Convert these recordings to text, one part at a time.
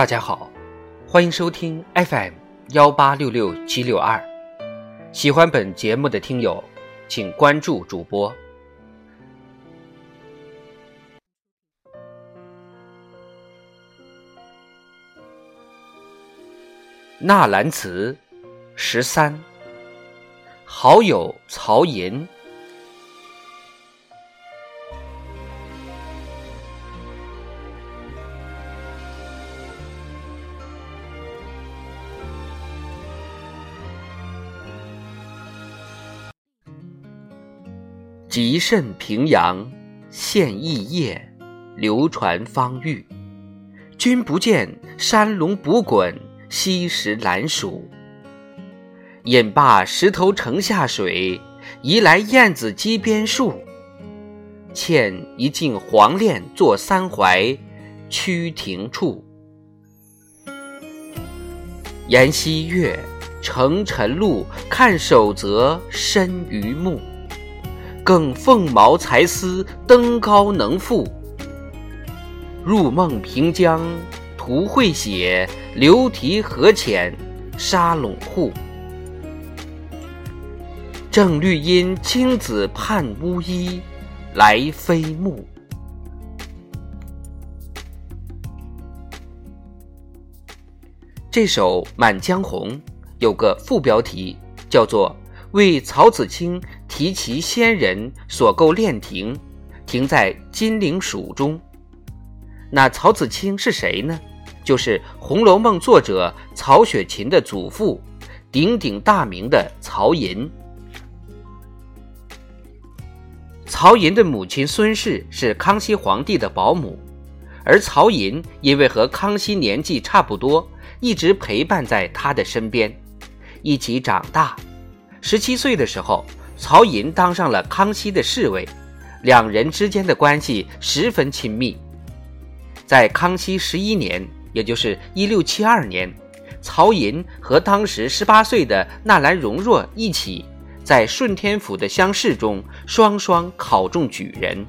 大家好，欢迎收听 FM 幺八六六七六二。喜欢本节目的听友，请关注主播。纳兰词十三，好友曹寅。极甚平阳，现异业，流传方域。君不见，山龙不滚，溪石兰鼠。引罢石头城下水，移来燕子矶边树。欠一径黄练作三槐，曲亭处。沿溪月，乘晨露，看守则深于目。更凤毛才思登高能赋，入梦平江图会写，流题河浅沙陇户。正绿阴青子盼乌衣，来飞木。这首《满江红》有个副标题，叫做。为曹子清及其先人所构练亭，亭在金陵蜀中。那曹子清是谁呢？就是《红楼梦》作者曹雪芹的祖父，鼎鼎大名的曹寅。曹寅的母亲孙氏是康熙皇帝的保姆，而曹寅因为和康熙年纪差不多，一直陪伴在他的身边，一起长大。十七岁的时候，曹寅当上了康熙的侍卫，两人之间的关系十分亲密。在康熙十一年，也就是一六七二年，曹寅和当时十八岁的纳兰容若一起，在顺天府的乡试中双双考中举人。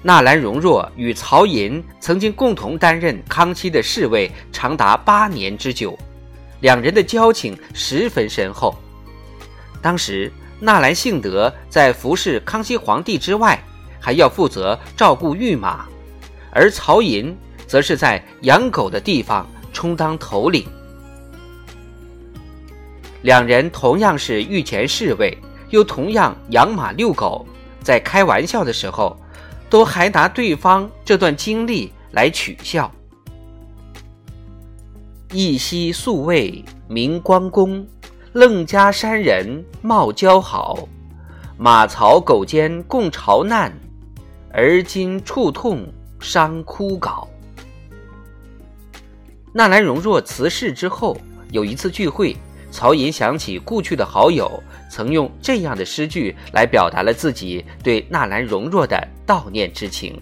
纳兰容若与曹寅曾经共同担任康熙的侍卫，长达八年之久。两人的交情十分深厚。当时，纳兰性德在服侍康熙皇帝之外，还要负责照顾御马，而曹寅则是在养狗的地方充当头领。两人同样是御前侍卫，又同样养马遛狗，在开玩笑的时候，都还拿对方这段经历来取笑。一夕宿卫明光宫，楞家山人貌姣好。马槽狗奸共朝难，而今触痛伤枯槁。纳兰容若辞世之后，有一次聚会，曹寅想起故去的好友，曾用这样的诗句来表达了自己对纳兰容若的悼念之情。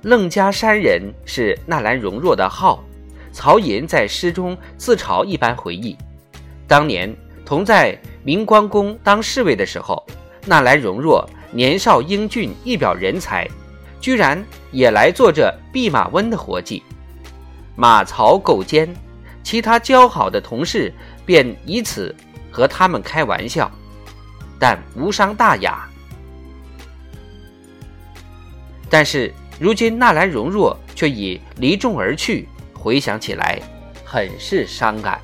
楞家山人是纳兰容若的号。曹寅在诗中自嘲一般回忆，当年同在明光宫当侍卫的时候，纳兰容若年少英俊，一表人才，居然也来做这弼马温的活计。马槽狗奸，其他交好的同事便以此和他们开玩笑，但无伤大雅。但是如今纳兰容若却已离众而去。回想起来，很是伤感。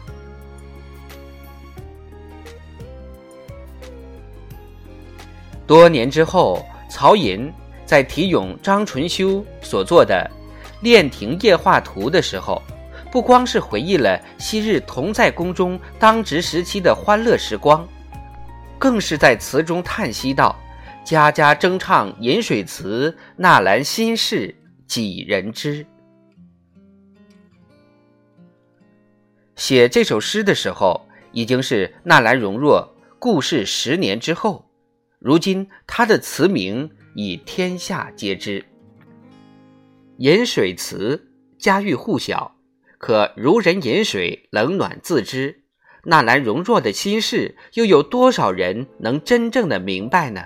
多年之后，曹寅在题咏张纯修所作的《练亭夜话图》的时候，不光是回忆了昔日同在宫中当值时期的欢乐时光，更是在词中叹息道：“家家争唱饮水词，纳兰心事几人知？”写这首诗的时候，已经是纳兰容若故世十年之后。如今他的词名已天下皆知，《饮水词》家喻户晓。可如人饮水，冷暖自知。纳兰容若的心事，又有多少人能真正的明白呢？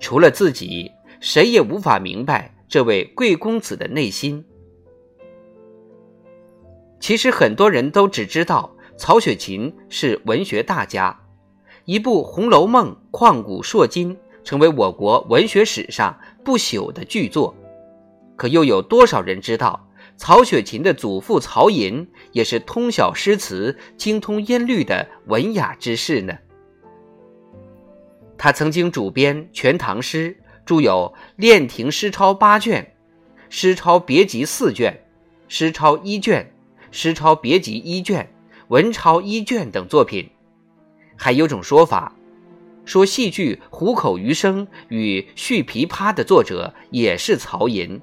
除了自己，谁也无法明白这位贵公子的内心。其实很多人都只知道曹雪芹是文学大家，一部《红楼梦》旷古烁今，成为我国文学史上不朽的巨作。可又有多少人知道，曹雪芹的祖父曹寅也是通晓诗词、精通音律的文雅之士呢？他曾经主编《全唐诗》，著有《练亭诗钞》八卷，《诗钞别集》四卷，《诗钞一卷》，《诗钞别集》一卷，《文钞一卷》等作品。还有种说法，说戏剧《虎口余生》与《续琵琶》的作者也是曹寅。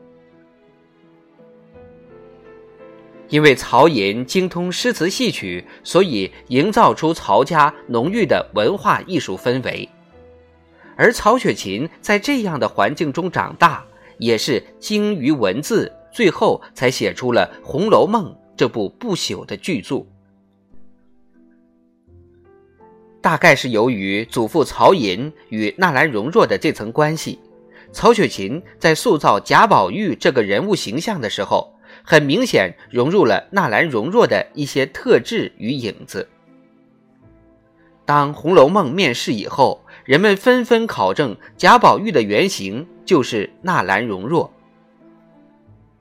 因为曹寅精通诗词戏曲，所以营造出曹家浓郁的文化艺术氛围。而曹雪芹在这样的环境中长大，也是精于文字，最后才写出了《红楼梦》这部不朽的巨作。大概是由于祖父曹寅与纳兰容若的这层关系，曹雪芹在塑造贾宝玉这个人物形象的时候。很明显融入了纳兰容若的一些特质与影子。当《红楼梦》面世以后，人们纷纷考证贾宝玉的原型就是纳兰容若。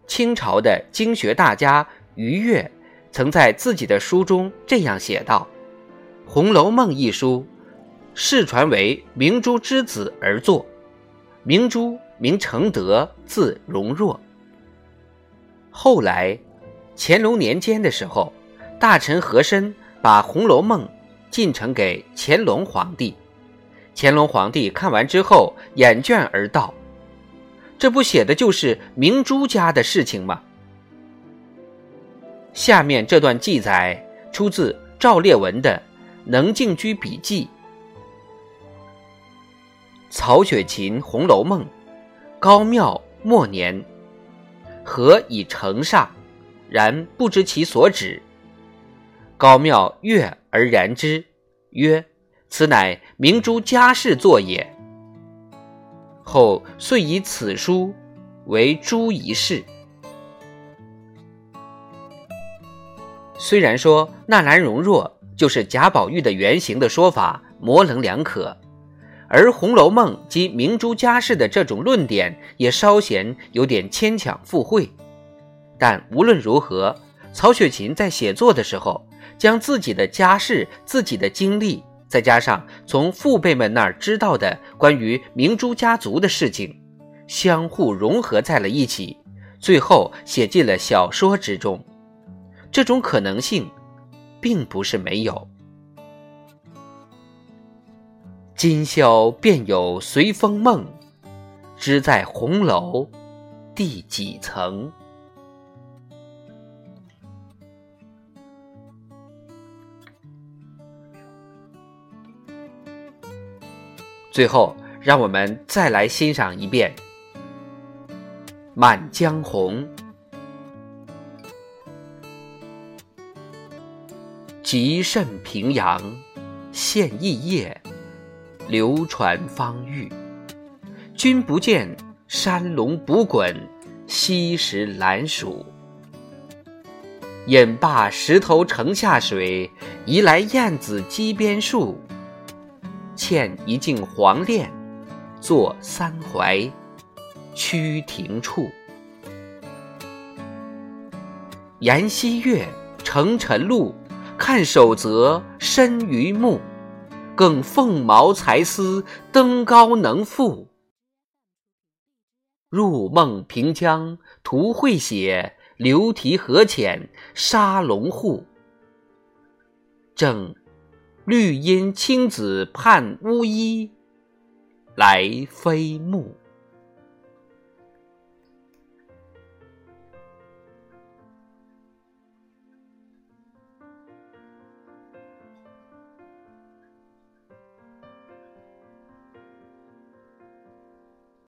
清朝的经学大家余悦曾在自己的书中这样写道：“《红楼梦》一书，世传为明珠之子而作，明珠名承德，字容若。”后来，乾隆年间的时候，大臣和珅把《红楼梦》进呈给乾隆皇帝。乾隆皇帝看完之后，掩卷而道：“这不写的就是明珠家的事情吗？”下面这段记载出自赵烈文的《能静居笔记》。曹雪芹《红楼梦》，高庙末年。何以成上，然不知其所指。高庙悦而然之，曰：“此乃明珠家事作也。”后遂以此书为诸一事。虽然说纳兰容若就是贾宝玉的原型的说法模棱两可。而《红楼梦》及明珠家世的这种论点也稍显有点牵强附会，但无论如何，曹雪芹在写作的时候，将自己的家世、自己的经历，再加上从父辈们那儿知道的关于明珠家族的事情，相互融合在了一起，最后写进了小说之中。这种可能性，并不是没有。今宵便有随风梦，知在红楼第几层？最后，让我们再来欣赏一遍《满江红》，极甚平阳现异业。流传方域，君不见山龙不滚，溪石兰鼠。引罢石头城下水，移来燕子矶边树。欠一径黄练，坐三槐曲亭处。沿溪月，乘晨露，看守则深于目。更凤毛才思登高能赋，入梦平江图会写，流题河浅沙龙户。正绿阴青子盼乌衣，来飞暮。